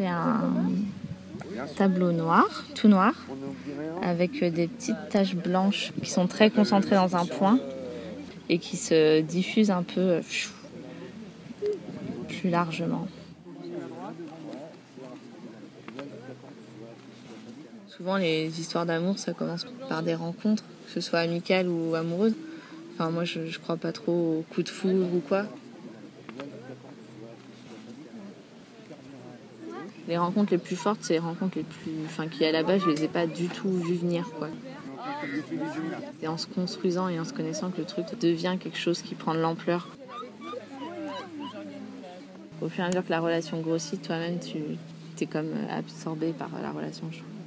c'est un tableau noir, tout noir, avec des petites taches blanches qui sont très concentrées dans un point et qui se diffusent un peu euh, plus largement. Souvent, les histoires d'amour, ça commence par des rencontres, que ce soit amicales ou amoureuses. Enfin, moi, je, je crois pas trop au coup de foudre ou quoi. Les rencontres les plus fortes, c'est les rencontres les plus. Enfin, qui à la base, je les ai pas du tout vues venir, quoi. C'est en se construisant et en se connaissant que le truc devient quelque chose qui prend de l'ampleur. Au fur et à mesure que la relation grossit, toi-même, tu es comme absorbé par la relation, je trouve.